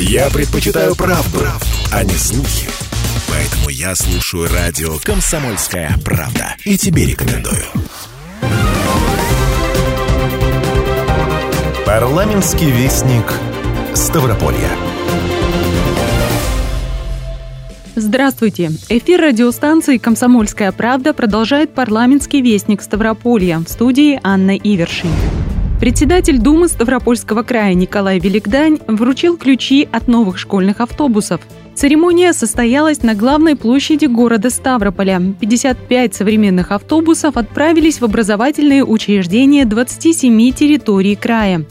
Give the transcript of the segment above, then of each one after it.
Я предпочитаю правду, а не слухи. Поэтому я слушаю радио «Комсомольская правда». И тебе рекомендую. Парламентский вестник Ставрополья. Здравствуйте! Эфир радиостанции «Комсомольская правда» продолжает парламентский вестник Ставрополья в студии Анна Ивершин. Председатель Думы Ставропольского края Николай Великдань вручил ключи от новых школьных автобусов. Церемония состоялась на главной площади города Ставрополя. 55 современных автобусов отправились в образовательные учреждения 27 территорий края.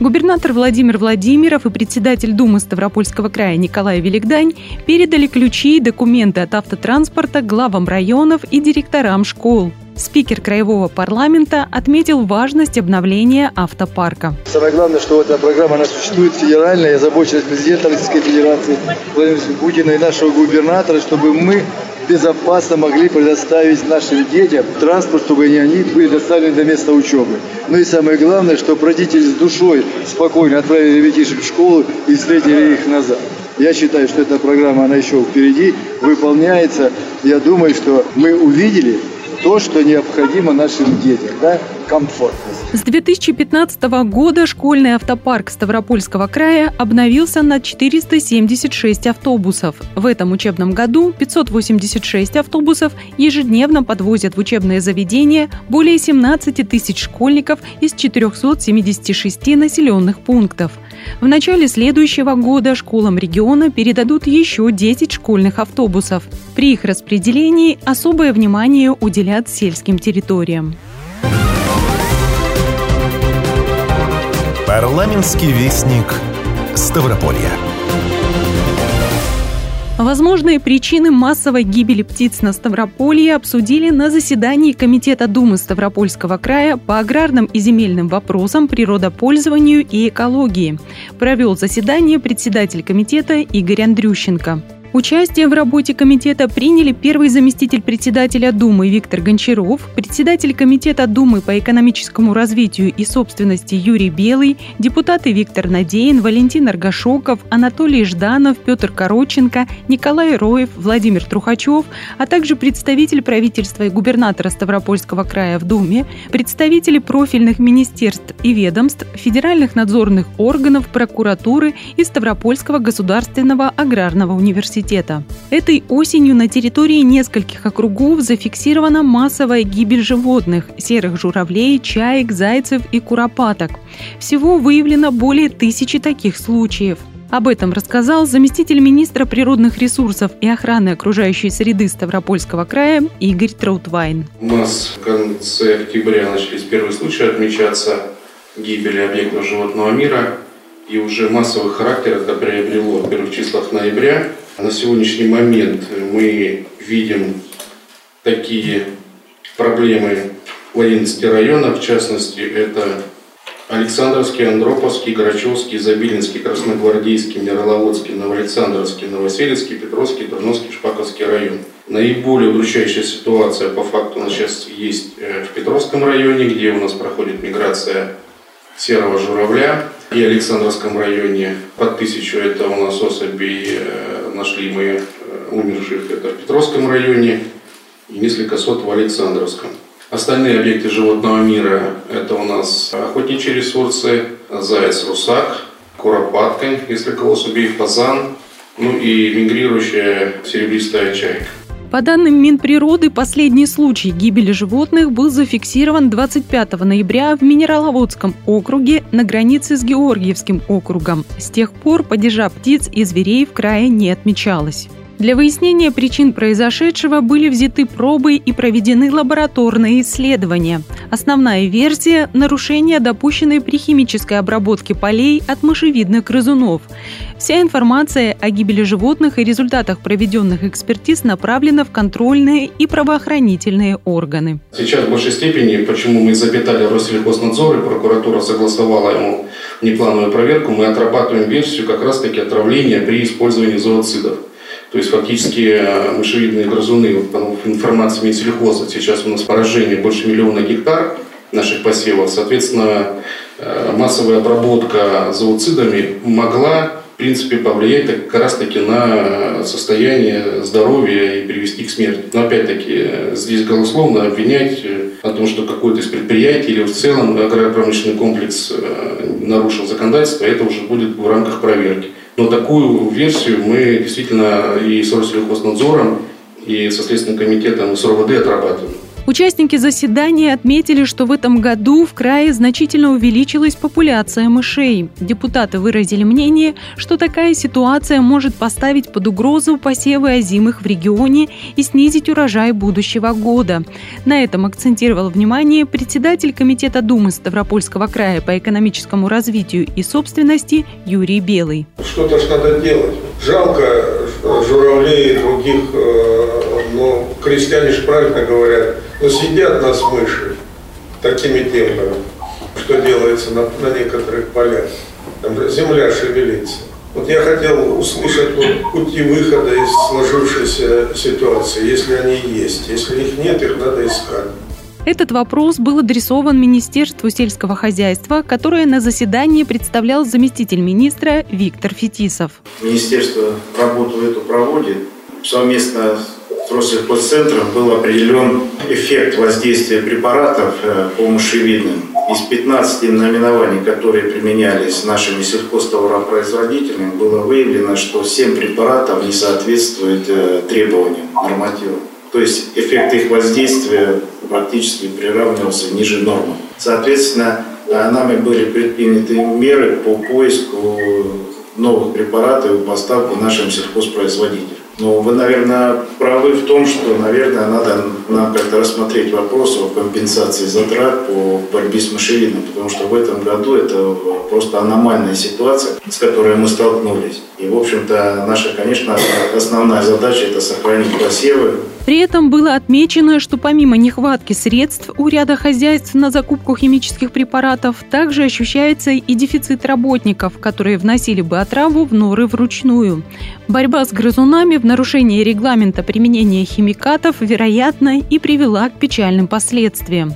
Губернатор Владимир Владимиров и председатель Думы Ставропольского края Николай Великдань передали ключи и документы от автотранспорта главам районов и директорам школ. Спикер Краевого парламента отметил важность обновления автопарка. Самое главное, что эта программа она существует федеральная, я озабоченность президента Российской Федерации Владимира Путина и нашего губернатора, чтобы мы безопасно могли предоставить нашим детям транспорт, чтобы они были доставлены до места учебы. Ну и самое главное, чтобы родители с душой спокойно отправили ребятишек в школу и встретили их назад. Я считаю, что эта программа, она еще впереди, выполняется. Я думаю, что мы увидели то, что необходимо нашим детям, да, комфортность. С 2015 года школьный автопарк Ставропольского края обновился на 476 автобусов. В этом учебном году 586 автобусов ежедневно подвозят в учебные заведения более 17 тысяч школьников из 476 населенных пунктов. В начале следующего года школам региона передадут еще 10 школьных автобусов. При их распределении особое внимание уделят сельским территориям. Парламентский вестник Ставрополья. Возможные причины массовой гибели птиц на Ставрополье обсудили на заседании Комитета Думы Ставропольского края по аграрным и земельным вопросам, природопользованию и экологии. Провел заседание председатель комитета Игорь Андрющенко. Участие в работе комитета приняли первый заместитель председателя Думы Виктор Гончаров, председатель комитета Думы по экономическому развитию и собственности Юрий Белый, депутаты Виктор Надеин, Валентин Аргашоков, Анатолий Жданов, Петр Короченко, Николай Роев, Владимир Трухачев, а также представитель правительства и губернатора Ставропольского края в Думе, представители профильных министерств и ведомств, федеральных надзорных органов, прокуратуры и Ставропольского государственного аграрного университета университета. Этой осенью на территории нескольких округов зафиксирована массовая гибель животных – серых журавлей, чаек, зайцев и куропаток. Всего выявлено более тысячи таких случаев. Об этом рассказал заместитель министра природных ресурсов и охраны окружающей среды Ставропольского края Игорь Траутвайн. У нас в конце октября начались первые случаи отмечаться гибели объектов животного мира. И уже массовый характер это приобрело в первых числах ноября. На сегодняшний момент мы видим такие проблемы в 11 районах, в частности, это Александровский, Андроповский, Грачевский, Забилинский, Красногвардейский, Мироловодский, Новоалександровский, Новоселецкий, Петровский, Турновский, Шпаковский район. Наиболее удручающая ситуация по факту у нас сейчас есть э, в Петровском районе, где у нас проходит миграция серого журавля и Александровском районе под тысячу это у нас особи э, нашли мы э, умерших это в Петровском районе и несколько сот в Александровском. Остальные объекты животного мира это у нас охотничьи ресурсы, заяц, русак, куропатка, несколько особей, фазан, ну и мигрирующая серебристая чайка. По данным Минприроды, последний случай гибели животных был зафиксирован 25 ноября в Минераловодском округе на границе с Георгиевским округом. С тех пор падежа птиц и зверей в крае не отмечалось. Для выяснения причин произошедшего были взяты пробы и проведены лабораторные исследования. Основная версия – нарушение, допущенное при химической обработке полей от мышевидных грызунов. Вся информация о гибели животных и результатах проведенных экспертиз направлена в контрольные и правоохранительные органы. Сейчас в большей степени, почему мы запитали Россельхознадзор и прокуратура согласовала ему неплановую проверку, мы отрабатываем версию как раз-таки отравления при использовании зооцидов. То есть фактически э, мышевидные грызуны, вот, по информации Минсельхоза, сейчас у нас поражение больше миллиона гектар наших посевов. Соответственно, э, массовая обработка зооцидами могла в принципе, повлиять как раз-таки на состояние здоровья и привести к смерти. Но опять-таки, здесь голословно обвинять о том, что какое-то из предприятий или в целом агропромышленный комплекс э, нарушил законодательство, это уже будет в рамках проверки. Но такую версию мы действительно и с Россельхознадзором, и со Следственным комитетом, и с РОВД отрабатываем. Участники заседания отметили, что в этом году в крае значительно увеличилась популяция мышей. Депутаты выразили мнение, что такая ситуация может поставить под угрозу посевы озимых в регионе и снизить урожай будущего года. На этом акцентировал внимание председатель Комитета Думы Ставропольского края по экономическому развитию и собственности Юрий Белый. Что-то надо делать. Жалко журавлей и других, но крестьяне же правильно говорят, но сидят нас мыши такими темпами, что делается на, на некоторых полях. Там земля шевелится. Вот я хотел услышать вот пути выхода из сложившейся ситуации, если они есть. Если их нет, их надо искать. Этот вопрос был адресован Министерству сельского хозяйства, которое на заседании представлял заместитель министра Виктор Фетисов. Министерство работу эту проводит совместно с Россельхозцентром был определен эффект воздействия препаратов э, по мышевидным. Из 15 наименований, которые применялись нашими сельхозтоваропроизводителями, было выявлено, что 7 препаратов не соответствуют э, требованиям, нормативам. То есть эффект их воздействия практически приравнивался ниже нормы. Соответственно, э, нами были предприняты меры по поиску новых препаратов и поставку нашим сельхозпроизводителям. Ну, вы, наверное, правы в том, что, наверное, надо нам как-то рассмотреть вопрос о компенсации затрат по борьбе с мышевиной, потому что в этом году это просто аномальная ситуация, с которой мы столкнулись. И, в общем-то, наша, конечно, основная задача – это сохранить посевы, при этом было отмечено, что помимо нехватки средств у ряда хозяйств на закупку химических препаратов также ощущается и дефицит работников, которые вносили бы отраву в норы вручную. Борьба с грызунами в нарушении регламента применения химикатов, вероятно, и привела к печальным последствиям.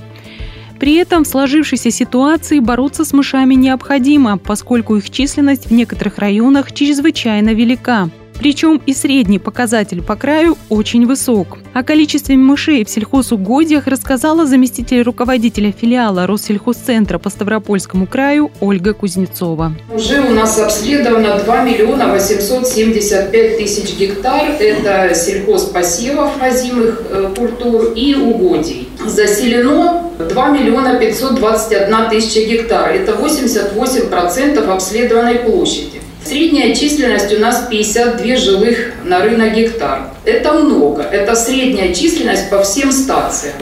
При этом в сложившейся ситуации бороться с мышами необходимо, поскольку их численность в некоторых районах чрезвычайно велика. Причем и средний показатель по краю очень высок. О количестве мышей в сельхозугодиях рассказала заместитель руководителя филиала Россельхозцентра по Ставропольскому краю Ольга Кузнецова. Уже у нас обследовано 2 миллиона 875 тысяч гектар. Это сельхозпосевов озимых э, культур и угодий. Заселено 2 миллиона 521 тысяча гектар. Это 88% обследованной площади. Средняя численность у нас 52 жилых норы на гектар. Это много. Это средняя численность по всем стациям.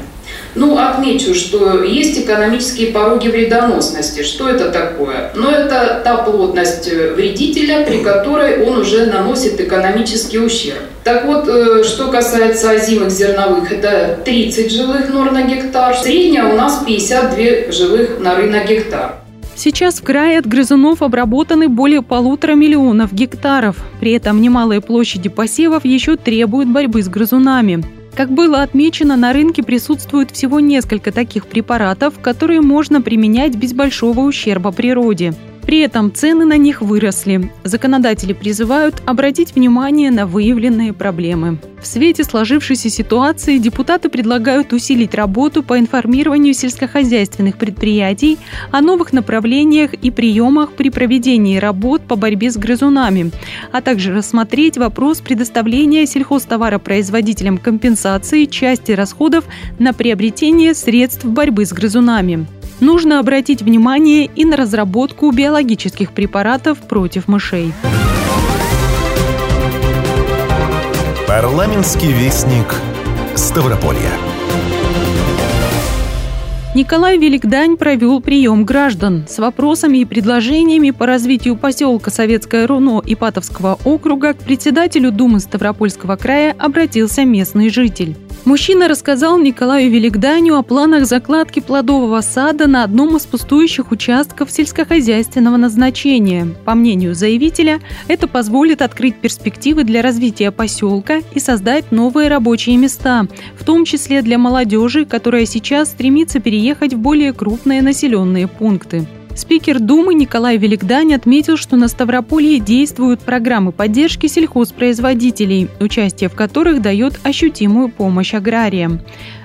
Ну, отмечу, что есть экономические пороги вредоносности. Что это такое? Ну, это та плотность вредителя, при которой он уже наносит экономический ущерб. Так вот, э, что касается озимых зерновых, это 30 жилых нор на гектар. Средняя у нас 52 жилых норы на гектар. Сейчас в крае от грызунов обработаны более полутора миллионов гектаров. При этом немалые площади посевов еще требуют борьбы с грызунами. Как было отмечено, на рынке присутствует всего несколько таких препаратов, которые можно применять без большого ущерба природе. При этом цены на них выросли. Законодатели призывают обратить внимание на выявленные проблемы. В свете сложившейся ситуации депутаты предлагают усилить работу по информированию сельскохозяйственных предприятий о новых направлениях и приемах при проведении работ по борьбе с грызунами, а также рассмотреть вопрос предоставления сельхозтоваропроизводителям компенсации части расходов на приобретение средств борьбы с грызунами нужно обратить внимание и на разработку биологических препаратов против мышей. Парламентский вестник Ставрополья. Николай Великдань провел прием граждан. С вопросами и предложениями по развитию поселка Советское Руно Ипатовского округа к председателю Думы Ставропольского края обратился местный житель. Мужчина рассказал Николаю Великданю о планах закладки плодового сада на одном из пустующих участков сельскохозяйственного назначения. По мнению заявителя, это позволит открыть перспективы для развития поселка и создать новые рабочие места, в том числе для молодежи, которая сейчас стремится переехать в более крупные населенные пункты. Спикер Думы Николай Великдань отметил, что на Ставрополье действуют программы поддержки сельхозпроизводителей, участие в которых дает ощутимую помощь аграриям.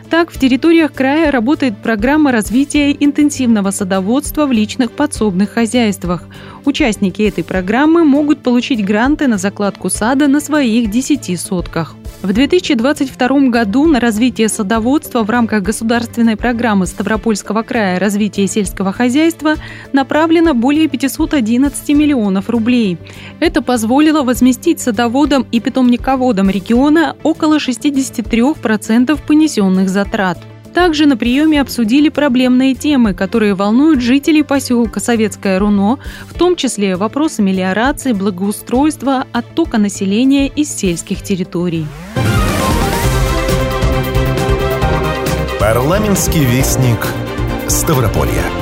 Так, в территориях края работает программа развития интенсивного садоводства в личных подсобных хозяйствах. Участники этой программы могут получить гранты на закладку сада на своих 10 сотках. В 2022 году на развитие садоводства в рамках государственной программы Ставропольского края развития сельского хозяйства направлено более 511 миллионов рублей. Это позволило возместить садоводам и питомниководам региона около 63% понесенных затрат. Также на приеме обсудили проблемные темы, которые волнуют жителей поселка Советское Руно, в том числе вопросы мелиорации, благоустройства, оттока населения из сельских территорий. Парламентский вестник Ставрополья.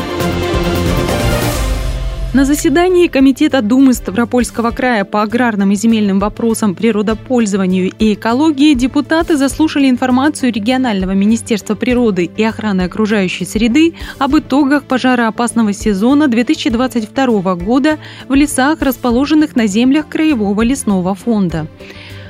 На заседании Комитета Думы Ставропольского края по аграрным и земельным вопросам, природопользованию и экологии депутаты заслушали информацию регионального Министерства природы и охраны окружающей среды об итогах пожароопасного сезона 2022 года в лесах, расположенных на землях Краевого лесного фонда.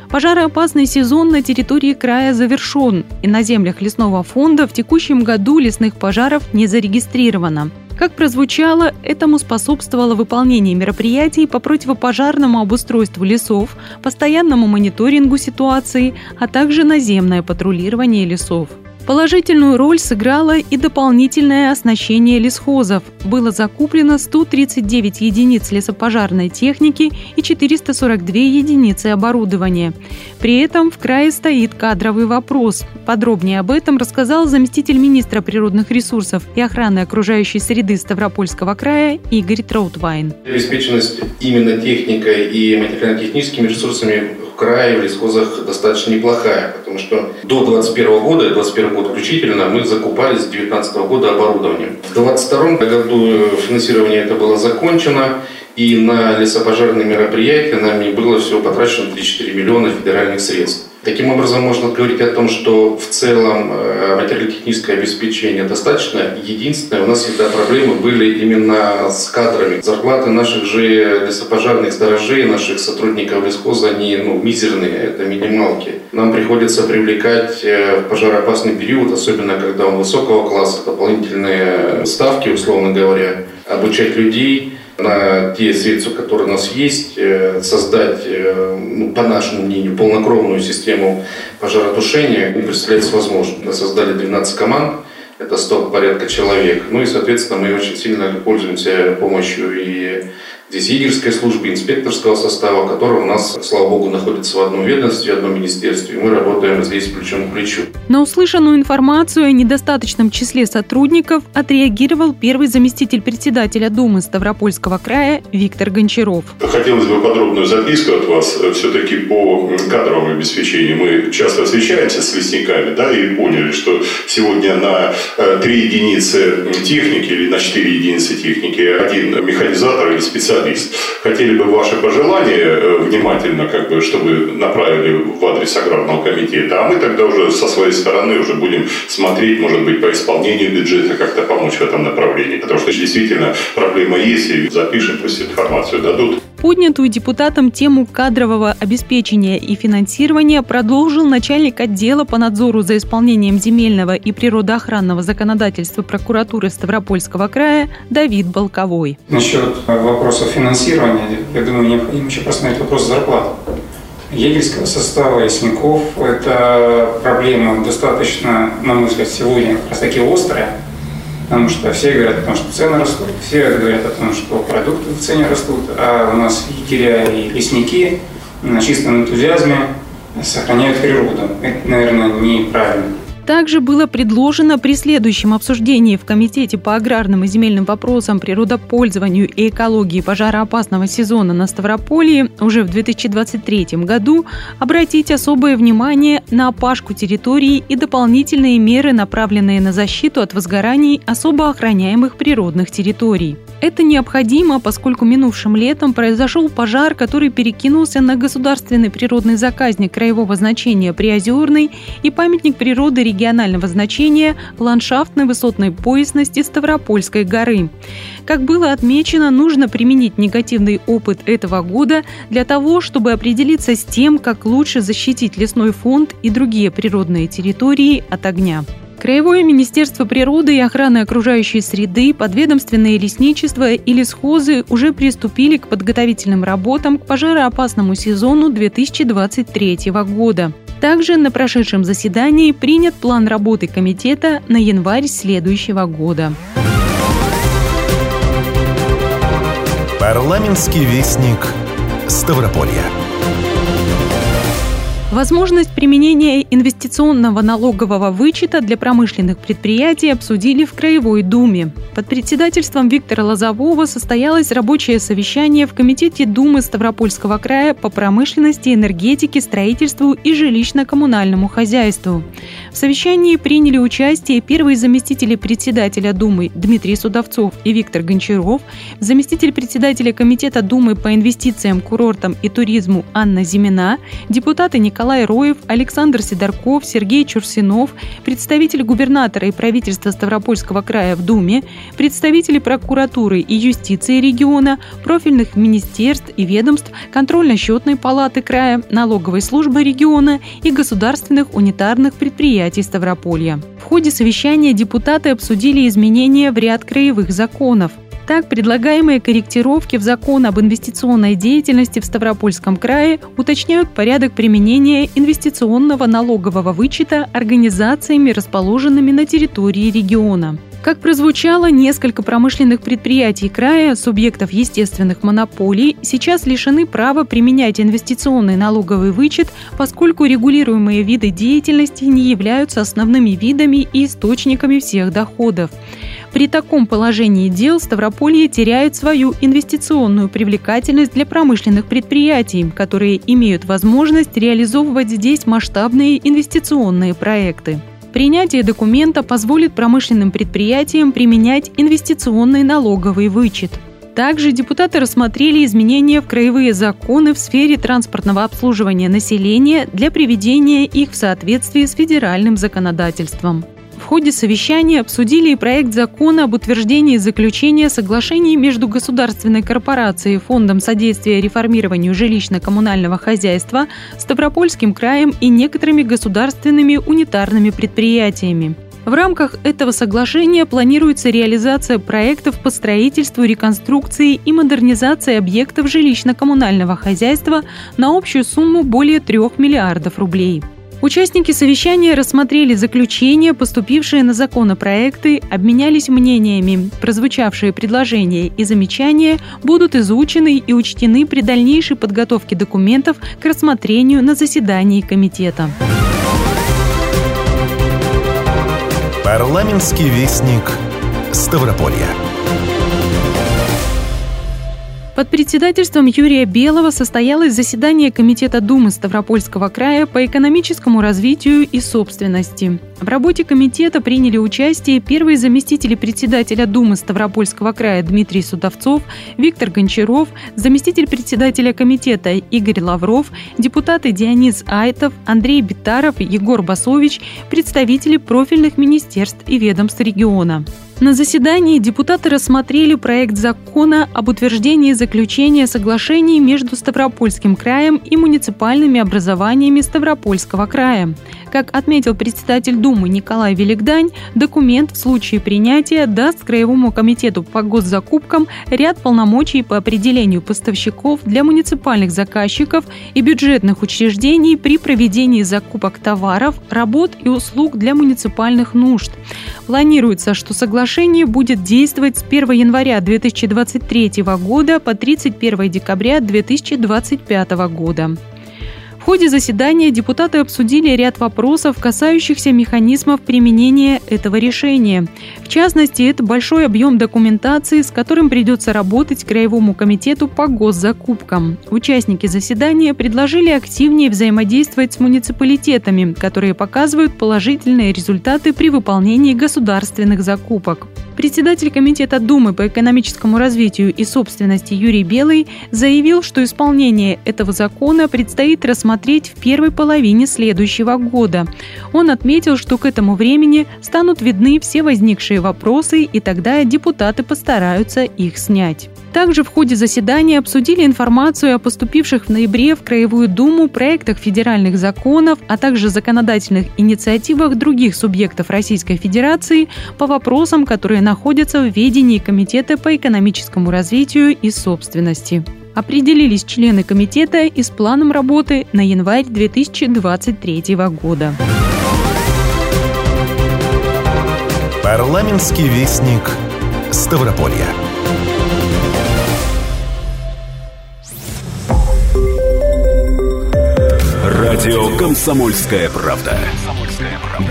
Пожароопасный сезон на территории края завершен, и на землях лесного фонда в текущем году лесных пожаров не зарегистрировано. Как прозвучало, этому способствовало выполнение мероприятий по противопожарному обустройству лесов, постоянному мониторингу ситуации, а также наземное патрулирование лесов. Положительную роль сыграло и дополнительное оснащение лесхозов. Было закуплено 139 единиц лесопожарной техники и 442 единицы оборудования. При этом в крае стоит кадровый вопрос. Подробнее об этом рассказал заместитель министра природных ресурсов и охраны окружающей среды Ставропольского края Игорь Троутвайн. Обеспеченность именно техникой и материально-техническими ресурсами крае в лесхозах достаточно неплохая, потому что до 2021 года, 2021 год включительно, мы закупали с 2019 года оборудование. В 2022 году финансирование это было закончено, и на лесопожарные мероприятия нами было всего потрачено 3-4 миллиона федеральных средств. Таким образом, можно говорить о том, что в целом э, материально-техническое обеспечение достаточно. Единственное, у нас всегда проблемы были именно с кадрами. Зарплаты наших же лесопожарных сторожей, наших сотрудников лесхоза, они ну, мизерные, это минималки. Нам приходится привлекать э, в пожароопасный период, особенно когда он высокого класса, дополнительные ставки, условно говоря, обучать людей, на те средства, которые у нас есть, э, создать, э, ну, по нашему мнению, полнокровную систему пожаротушения не представляется возможным. Мы создали 12 команд, это 100 порядка человек. Ну и, соответственно, мы очень сильно пользуемся помощью и Здесь егерская служба инспекторского состава, которая у нас, слава богу, находится в одном ведомстве, в одном министерстве. И мы работаем здесь плечом к плечу. На услышанную информацию о недостаточном числе сотрудников отреагировал первый заместитель председателя Думы Ставропольского края Виктор Гончаров. Хотелось бы подробную записку от вас. Все-таки по кадровому обеспечению мы часто встречаемся с лесниками да, и поняли, что сегодня на 3 э, единицы техники или на 4 единицы техники один механизатор или специалист специалист. Хотели бы ваши пожелания э, внимательно, как бы, чтобы направили в адрес аграрного комитета, а мы тогда уже со своей стороны уже будем смотреть, может быть, по исполнению бюджета как-то помочь в этом направлении. Потому что действительно проблема есть, и запишем, пусть информацию дадут. Поднятую депутатом тему кадрового обеспечения и финансирования продолжил начальник отдела по надзору за исполнением земельного и природоохранного законодательства прокуратуры Ставропольского края Давид Балковой. Насчет вопроса финансирования, я думаю, необходимо еще посмотреть вопрос зарплат. Егельского состава лесников – это проблема достаточно, на мой взгляд, сегодня как раз таки острая потому что все говорят о том, что цены растут, все говорят о том, что продукты в цене растут, а у нас егеря и лесники на чистом энтузиазме сохраняют природу. Это, наверное, неправильно. Также было предложено при следующем обсуждении в Комитете по аграрным и земельным вопросам, природопользованию и экологии пожароопасного сезона на Ставрополье уже в 2023 году обратить особое внимание на опашку территории и дополнительные меры, направленные на защиту от возгораний особо охраняемых природных территорий. Это необходимо, поскольку минувшим летом произошел пожар, который перекинулся на государственный природный заказник краевого значения Приозерный и памятник природы регионального значения ландшафтной высотной поясности Ставропольской горы. Как было отмечено, нужно применить негативный опыт этого года для того, чтобы определиться с тем, как лучше защитить лесной фонд и другие природные территории от огня. Краевое министерство природы и охраны окружающей среды, подведомственные лесничества и лесхозы уже приступили к подготовительным работам к пожароопасному сезону 2023 года. Также на прошедшем заседании принят план работы комитета на январь следующего года. Парламентский вестник Ставрополья. Возможность применения инвестиционного налогового вычета для промышленных предприятий обсудили в Краевой Думе. Под председательством Виктора Лозового состоялось рабочее совещание в Комитете Думы Ставропольского края по промышленности, энергетике, строительству и жилищно-коммунальному хозяйству. В совещании приняли участие первые заместители председателя Думы Дмитрий Судовцов и Виктор Гончаров, заместитель председателя Комитета Думы по инвестициям, курортам и туризму Анна Зимина, депутаты Николай Николай Роев, Александр Сидорков, Сергей Чурсинов, представитель губернатора и правительства Ставропольского края в Думе, представители прокуратуры и юстиции региона, профильных министерств и ведомств, контрольно-счетной палаты края, налоговой службы региона и государственных унитарных предприятий Ставрополья. В ходе совещания депутаты обсудили изменения в ряд краевых законов. Так, предлагаемые корректировки в закон об инвестиционной деятельности в Ставропольском крае уточняют порядок применения инвестиционного налогового вычета организациями, расположенными на территории региона. Как прозвучало, несколько промышленных предприятий края, субъектов естественных монополий, сейчас лишены права применять инвестиционный налоговый вычет, поскольку регулируемые виды деятельности не являются основными видами и источниками всех доходов. При таком положении дел Ставрополье теряет свою инвестиционную привлекательность для промышленных предприятий, которые имеют возможность реализовывать здесь масштабные инвестиционные проекты. Принятие документа позволит промышленным предприятиям применять инвестиционный налоговый вычет. Также депутаты рассмотрели изменения в краевые законы в сфере транспортного обслуживания населения для приведения их в соответствии с федеральным законодательством. Ходе совещания обсудили и проект закона об утверждении заключения соглашений между Государственной корпорацией Фондом содействия реформированию жилищно-коммунального хозяйства, Ставропольским краем и некоторыми государственными унитарными предприятиями. В рамках этого соглашения планируется реализация проектов по строительству, реконструкции и модернизации объектов жилищно-коммунального хозяйства на общую сумму более 3 миллиардов рублей. Участники совещания рассмотрели заключения, поступившие на законопроекты, обменялись мнениями. Прозвучавшие предложения и замечания будут изучены и учтены при дальнейшей подготовке документов к рассмотрению на заседании комитета. Парламентский вестник Ставрополья. Под председательством Юрия Белого состоялось заседание Комитета Думы Ставропольского края по экономическому развитию и собственности. В работе комитета приняли участие первые заместители председателя Думы Ставропольского края Дмитрий Судовцов, Виктор Гончаров, заместитель председателя комитета Игорь Лавров, депутаты Дионис Айтов, Андрей Битаров, Егор Басович, представители профильных министерств и ведомств региона. На заседании депутаты рассмотрели проект закона об утверждении заключения соглашений между Ставропольским краем и муниципальными образованиями Ставропольского края. Как отметил председатель Думы Николай Великдань, документ в случае принятия даст Краевому комитету по госзакупкам ряд полномочий по определению поставщиков для муниципальных заказчиков и бюджетных учреждений при проведении закупок товаров, работ и услуг для муниципальных нужд. Планируется, что соглашение будет действовать с 1 января 2023 года по 31 декабря 2025 года. В ходе заседания депутаты обсудили ряд вопросов, касающихся механизмов применения этого решения. В частности, это большой объем документации, с которым придется работать Краевому комитету по госзакупкам. Участники заседания предложили активнее взаимодействовать с муниципалитетами, которые показывают положительные результаты при выполнении государственных закупок. Председатель Комитета Думы по экономическому развитию и собственности Юрий Белый заявил, что исполнение этого закона предстоит рассмотреть в первой половине следующего года. Он отметил, что к этому времени станут видны все возникшие вопросы, и тогда депутаты постараются их снять. Также в ходе заседания обсудили информацию о поступивших в ноябре в Краевую Думу проектах федеральных законов, а также законодательных инициативах других субъектов Российской Федерации по вопросам, которые находятся в ведении Комитета по экономическому развитию и собственности. Определились члены комитета и с планом работы на январь 2023 года. Парламентский вестник Ставрополья. Радио «Комсомольская правда».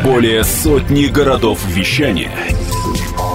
Более сотни городов вещания